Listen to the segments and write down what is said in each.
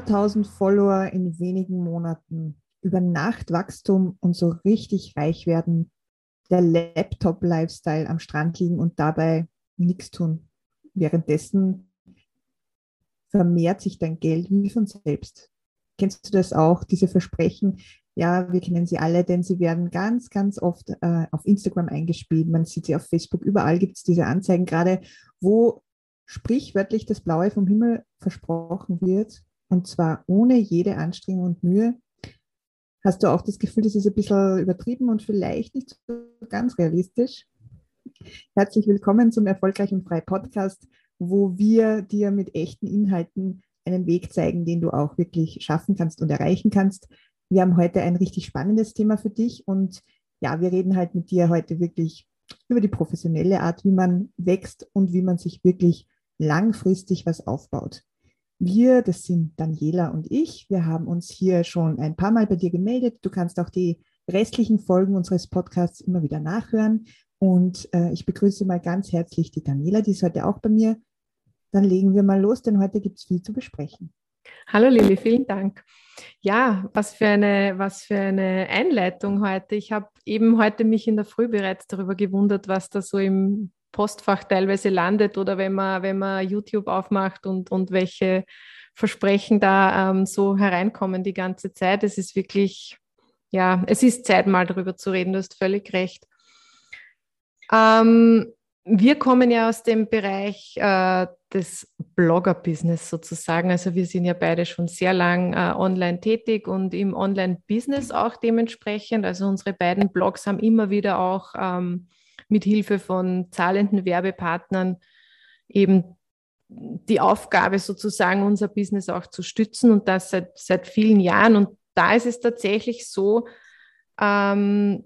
100.000 Follower in wenigen Monaten, über Nacht Wachstum und so richtig reich werden, der Laptop-Lifestyle am Strand liegen und dabei nichts tun. Währenddessen vermehrt sich dein Geld wie von selbst. Kennst du das auch, diese Versprechen? Ja, wir kennen sie alle, denn sie werden ganz, ganz oft äh, auf Instagram eingespielt. Man sieht sie auf Facebook. Überall gibt es diese Anzeigen gerade, wo sprichwörtlich das Blaue vom Himmel versprochen wird und zwar ohne jede Anstrengung und Mühe. Hast du auch das Gefühl, das ist ein bisschen übertrieben und vielleicht nicht so ganz realistisch? Herzlich willkommen zum Erfolgreich und Frei Podcast, wo wir dir mit echten Inhalten einen Weg zeigen, den du auch wirklich schaffen kannst und erreichen kannst. Wir haben heute ein richtig spannendes Thema für dich und ja, wir reden halt mit dir heute wirklich über die professionelle Art, wie man wächst und wie man sich wirklich langfristig was aufbaut. Wir, das sind Daniela und ich, wir haben uns hier schon ein paar Mal bei dir gemeldet. Du kannst auch die restlichen Folgen unseres Podcasts immer wieder nachhören. Und äh, ich begrüße mal ganz herzlich die Daniela, die ist heute auch bei mir. Dann legen wir mal los, denn heute gibt es viel zu besprechen. Hallo Lili, vielen Dank. Ja, was für eine, was für eine Einleitung heute. Ich habe eben heute mich in der Früh bereits darüber gewundert, was da so im Postfach teilweise landet oder wenn man, wenn man YouTube aufmacht und, und welche Versprechen da ähm, so hereinkommen die ganze Zeit. Es ist wirklich, ja, es ist Zeit, mal darüber zu reden, du hast völlig recht. Ähm, wir kommen ja aus dem Bereich äh, des Blogger-Business sozusagen. Also wir sind ja beide schon sehr lang äh, online tätig und im Online-Business auch dementsprechend. Also unsere beiden Blogs haben immer wieder auch ähm, mit Hilfe von zahlenden Werbepartnern eben die Aufgabe sozusagen, unser Business auch zu stützen und das seit, seit vielen Jahren. Und da ist es tatsächlich so, ähm,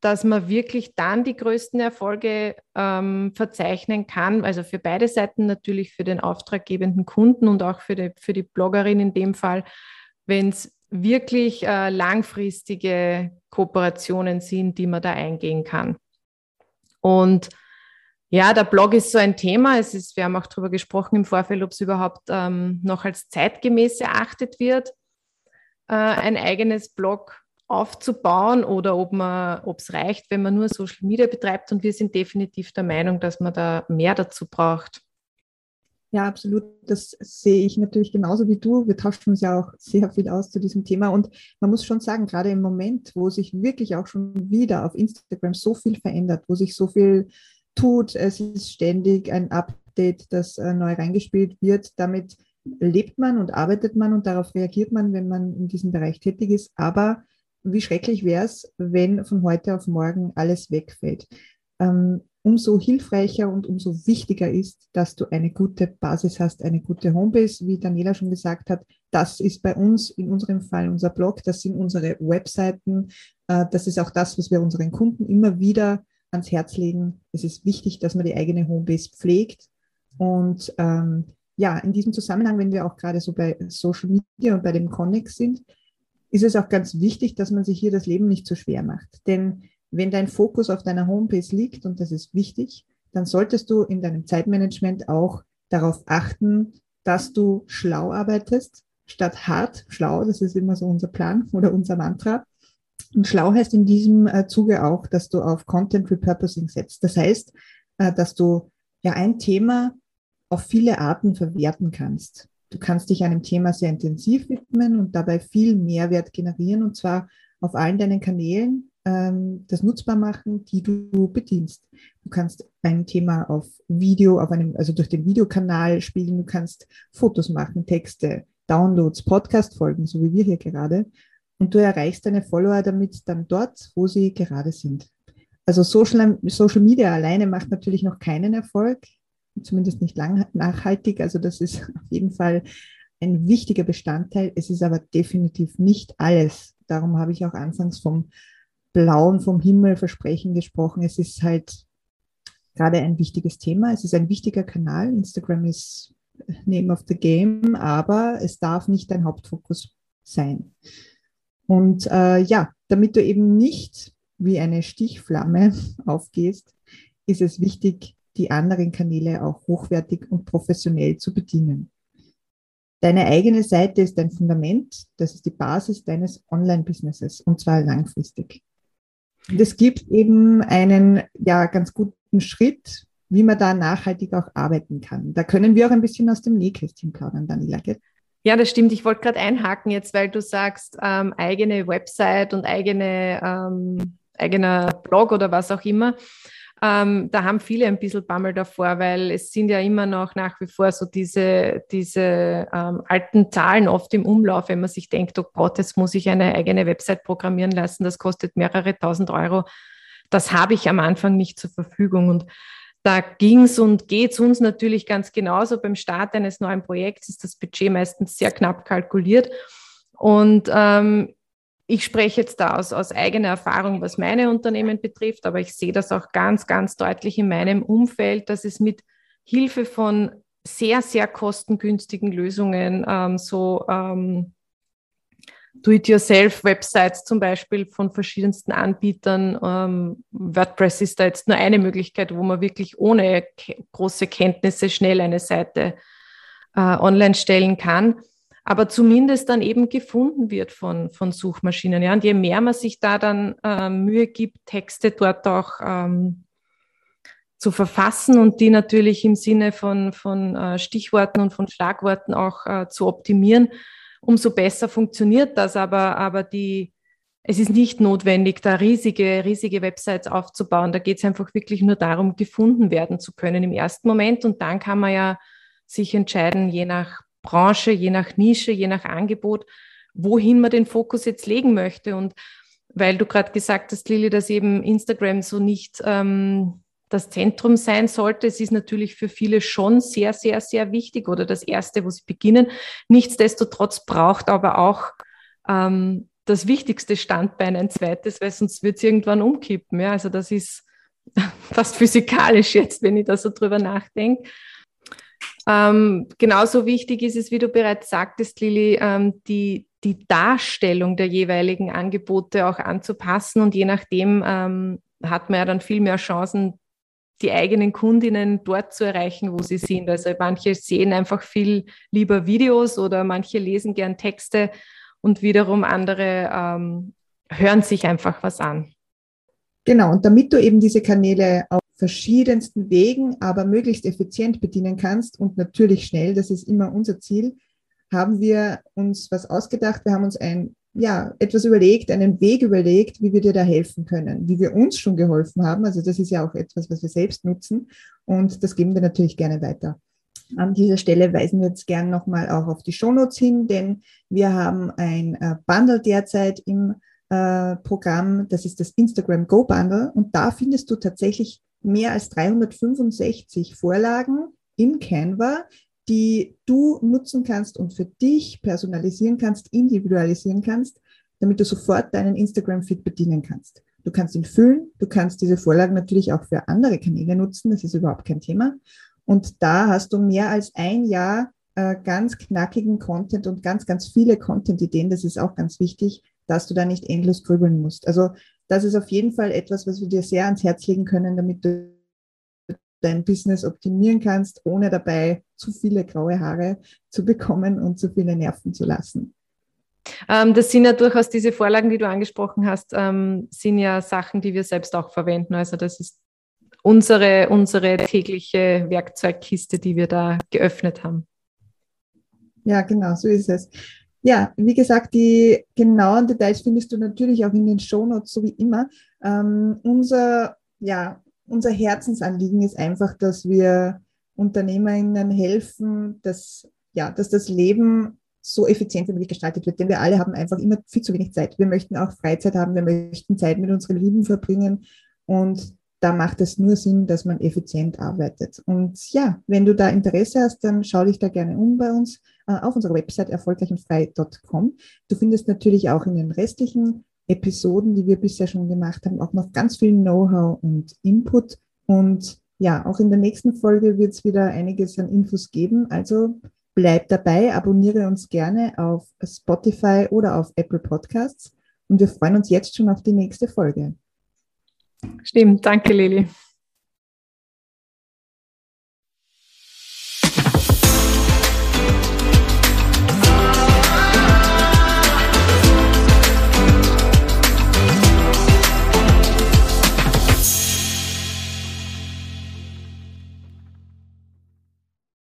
dass man wirklich dann die größten Erfolge ähm, verzeichnen kann. Also für beide Seiten natürlich, für den auftraggebenden Kunden und auch für die, für die Bloggerin in dem Fall, wenn es wirklich äh, langfristige Kooperationen sind, die man da eingehen kann. Und ja, der Blog ist so ein Thema. Es ist, wir haben auch darüber gesprochen im Vorfeld, ob es überhaupt ähm, noch als zeitgemäß erachtet wird, äh, ein eigenes Blog aufzubauen oder ob es reicht, wenn man nur Social Media betreibt. Und wir sind definitiv der Meinung, dass man da mehr dazu braucht. Ja, absolut. Das sehe ich natürlich genauso wie du. Wir tauschen uns ja auch sehr viel aus zu diesem Thema. Und man muss schon sagen, gerade im Moment, wo sich wirklich auch schon wieder auf Instagram so viel verändert, wo sich so viel tut, es ist ständig ein Update, das äh, neu reingespielt wird. Damit lebt man und arbeitet man und darauf reagiert man, wenn man in diesem Bereich tätig ist. Aber wie schrecklich wäre es, wenn von heute auf morgen alles wegfällt. Ähm, umso hilfreicher und umso wichtiger ist, dass du eine gute Basis hast, eine gute Homebase, wie Daniela schon gesagt hat. Das ist bei uns in unserem Fall unser Blog, das sind unsere Webseiten. Äh, das ist auch das, was wir unseren Kunden immer wieder ans Herz legen. Es ist wichtig, dass man die eigene Homebase pflegt. Und ähm, ja, in diesem Zusammenhang, wenn wir auch gerade so bei Social Media und bei dem Connex sind, ist es auch ganz wichtig, dass man sich hier das Leben nicht zu so schwer macht. Denn wenn dein Fokus auf deiner Homepage liegt, und das ist wichtig, dann solltest du in deinem Zeitmanagement auch darauf achten, dass du schlau arbeitest, statt hart schlau. Das ist immer so unser Plan oder unser Mantra. Und schlau heißt in diesem äh, Zuge auch, dass du auf Content Repurposing setzt. Das heißt, äh, dass du ja ein Thema auf viele Arten verwerten kannst. Du kannst dich einem Thema sehr intensiv widmen und dabei viel Mehrwert generieren und zwar auf allen deinen Kanälen das nutzbar machen, die du bedienst. Du kannst ein Thema auf Video, auf einem, also durch den Videokanal spielen, du kannst Fotos machen, Texte, Downloads, Podcast-Folgen, so wie wir hier gerade. Und du erreichst deine Follower damit dann dort, wo sie gerade sind. Also Social, Social Media alleine macht natürlich noch keinen Erfolg, zumindest nicht lang, nachhaltig. Also das ist auf jeden Fall ein wichtiger Bestandteil. Es ist aber definitiv nicht alles. Darum habe ich auch anfangs vom blauen, vom Himmel Versprechen gesprochen. Es ist halt gerade ein wichtiges Thema. Es ist ein wichtiger Kanal. Instagram ist Name of the Game, aber es darf nicht dein Hauptfokus sein. Und äh, ja, damit du eben nicht wie eine Stichflamme aufgehst, ist es wichtig, die anderen Kanäle auch hochwertig und professionell zu bedienen. Deine eigene Seite ist dein Fundament, das ist die Basis deines Online-Businesses und zwar langfristig. Und es gibt eben einen ja, ganz guten Schritt, wie man da nachhaltig auch arbeiten kann. Da können wir auch ein bisschen aus dem Nähkästchen plaudern, Daniela. Gell? Ja, das stimmt. Ich wollte gerade einhaken jetzt, weil du sagst, ähm, eigene Website und eigene, ähm, eigener Blog oder was auch immer. Ähm, da haben viele ein bisschen Bammel davor, weil es sind ja immer noch nach wie vor so diese, diese ähm, alten Zahlen oft im Umlauf, wenn man sich denkt, oh Gott, jetzt muss ich eine eigene Website programmieren lassen, das kostet mehrere tausend Euro. Das habe ich am Anfang nicht zur Verfügung. Und da ging es und geht es uns natürlich ganz genauso. Beim Start eines neuen Projekts ist das Budget meistens sehr knapp kalkuliert. Und ähm, ich spreche jetzt da aus, aus eigener Erfahrung, was meine Unternehmen betrifft, aber ich sehe das auch ganz, ganz deutlich in meinem Umfeld, dass es mit Hilfe von sehr, sehr kostengünstigen Lösungen, ähm, so ähm, Do-it-yourself-Websites zum Beispiel von verschiedensten Anbietern. Ähm, WordPress ist da jetzt nur eine Möglichkeit, wo man wirklich ohne große Kenntnisse schnell eine Seite äh, online stellen kann aber zumindest dann eben gefunden wird von, von Suchmaschinen. Ja? Und je mehr man sich da dann äh, Mühe gibt, Texte dort auch ähm, zu verfassen und die natürlich im Sinne von, von äh, Stichworten und von Schlagworten auch äh, zu optimieren, umso besser funktioniert das. Aber, aber die, es ist nicht notwendig, da riesige, riesige Websites aufzubauen. Da geht es einfach wirklich nur darum, gefunden werden zu können im ersten Moment. Und dann kann man ja sich entscheiden, je nach Branche, je nach Nische, je nach Angebot, wohin man den Fokus jetzt legen möchte. Und weil du gerade gesagt hast, Lili, dass eben Instagram so nicht ähm, das Zentrum sein sollte. Es ist natürlich für viele schon sehr, sehr, sehr wichtig oder das Erste, wo sie beginnen. Nichtsdestotrotz braucht aber auch ähm, das wichtigste Standbein ein zweites, weil sonst wird es irgendwann umkippen. Ja? Also das ist fast physikalisch jetzt, wenn ich da so drüber nachdenke. Ähm, genauso wichtig ist es, wie du bereits sagtest, Lili, ähm, die, die Darstellung der jeweiligen Angebote auch anzupassen. Und je nachdem ähm, hat man ja dann viel mehr Chancen, die eigenen Kundinnen dort zu erreichen, wo sie sind. Also manche sehen einfach viel lieber Videos oder manche lesen gern Texte und wiederum andere ähm, hören sich einfach was an. Genau, und damit du eben diese Kanäle auf verschiedensten Wegen, aber möglichst effizient bedienen kannst und natürlich schnell, das ist immer unser Ziel, haben wir uns was ausgedacht. Wir haben uns ein, ja, etwas überlegt, einen Weg überlegt, wie wir dir da helfen können, wie wir uns schon geholfen haben. Also das ist ja auch etwas, was wir selbst nutzen und das geben wir natürlich gerne weiter. An dieser Stelle weisen wir jetzt gerne nochmal auch auf die Shownotes hin, denn wir haben ein äh, Bundle derzeit im äh, Programm, das ist das Instagram Go Bundle und da findest du tatsächlich mehr als 365 Vorlagen im Canva, die du nutzen kannst und für dich personalisieren kannst, individualisieren kannst, damit du sofort deinen Instagram-Feed bedienen kannst. Du kannst ihn füllen, du kannst diese Vorlagen natürlich auch für andere Kanäle nutzen, das ist überhaupt kein Thema. Und da hast du mehr als ein Jahr äh, ganz knackigen Content und ganz, ganz viele Content-Ideen, das ist auch ganz wichtig, dass du da nicht endlos grübeln musst. Also das ist auf jeden Fall etwas, was wir dir sehr ans Herz legen können, damit du dein Business optimieren kannst, ohne dabei zu viele graue Haare zu bekommen und zu viele Nerven zu lassen. Ähm, das sind ja durchaus diese Vorlagen, die du angesprochen hast, ähm, sind ja Sachen, die wir selbst auch verwenden. Also das ist unsere, unsere tägliche Werkzeugkiste, die wir da geöffnet haben. Ja, genau, so ist es. Ja, wie gesagt, die genauen Details findest du natürlich auch in den Shownotes, so wie immer. Ähm, unser, ja, unser Herzensanliegen ist einfach, dass wir UnternehmerInnen helfen, dass, ja, dass das Leben so effizient wie möglich gestaltet wird. Denn wir alle haben einfach immer viel zu wenig Zeit. Wir möchten auch Freizeit haben, wir möchten Zeit mit unseren Lieben verbringen. Und da macht es nur Sinn, dass man effizient arbeitet. Und ja, wenn du da Interesse hast, dann schau dich da gerne um bei uns auf unserer Website erfolgreichundfrei.com. Du findest natürlich auch in den restlichen Episoden, die wir bisher schon gemacht haben, auch noch ganz viel Know-how und Input. Und ja, auch in der nächsten Folge wird es wieder einiges an Infos geben. Also bleib dabei, abonniere uns gerne auf Spotify oder auf Apple Podcasts. Und wir freuen uns jetzt schon auf die nächste Folge. Stimmt, danke Lili.